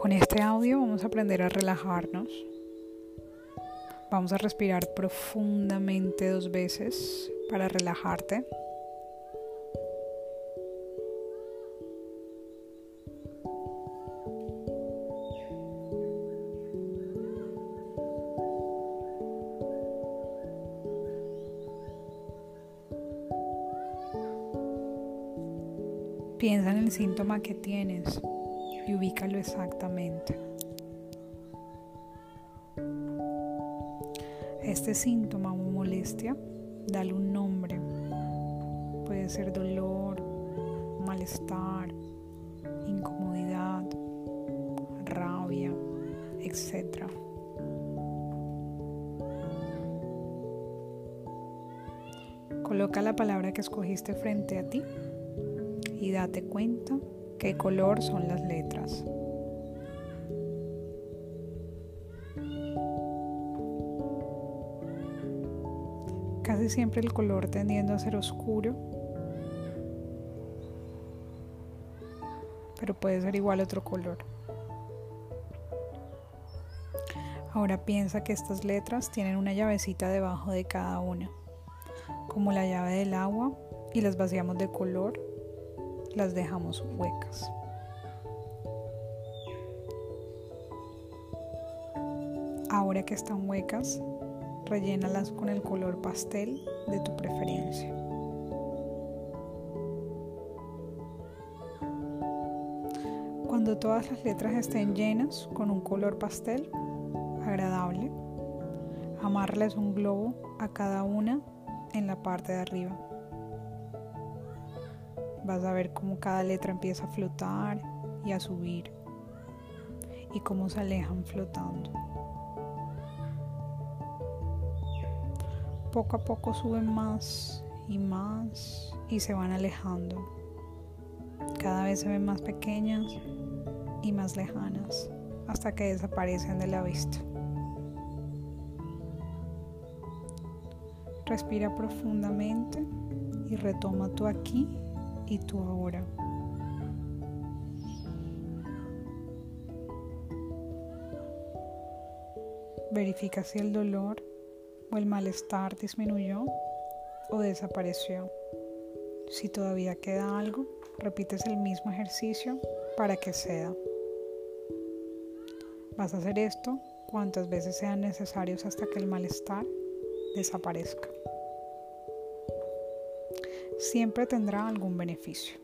Con este audio vamos a aprender a relajarnos. Vamos a respirar profundamente dos veces para relajarte. Piensa en el síntoma que tienes y ubícalo exactamente. Este síntoma o molestia, dale un nombre. Puede ser dolor, malestar, incomodidad, rabia, etc. Coloca la palabra que escogiste frente a ti y date cuenta qué color son las letras. Casi siempre el color tendiendo a ser oscuro, pero puede ser igual otro color. Ahora piensa que estas letras tienen una llavecita debajo de cada una, como la llave del agua, y las vaciamos de color las dejamos huecas. Ahora que están huecas, rellénalas con el color pastel de tu preferencia. Cuando todas las letras estén llenas con un color pastel agradable, amarles un globo a cada una en la parte de arriba vas a ver cómo cada letra empieza a flotar y a subir y cómo se alejan flotando. Poco a poco suben más y más y se van alejando. Cada vez se ven más pequeñas y más lejanas hasta que desaparecen de la vista. Respira profundamente y retoma tu aquí y tú ahora. Verifica si el dolor o el malestar disminuyó o desapareció. Si todavía queda algo, repites el mismo ejercicio para que ceda. Vas a hacer esto cuantas veces sean necesarios hasta que el malestar desaparezca siempre tendrá algún beneficio.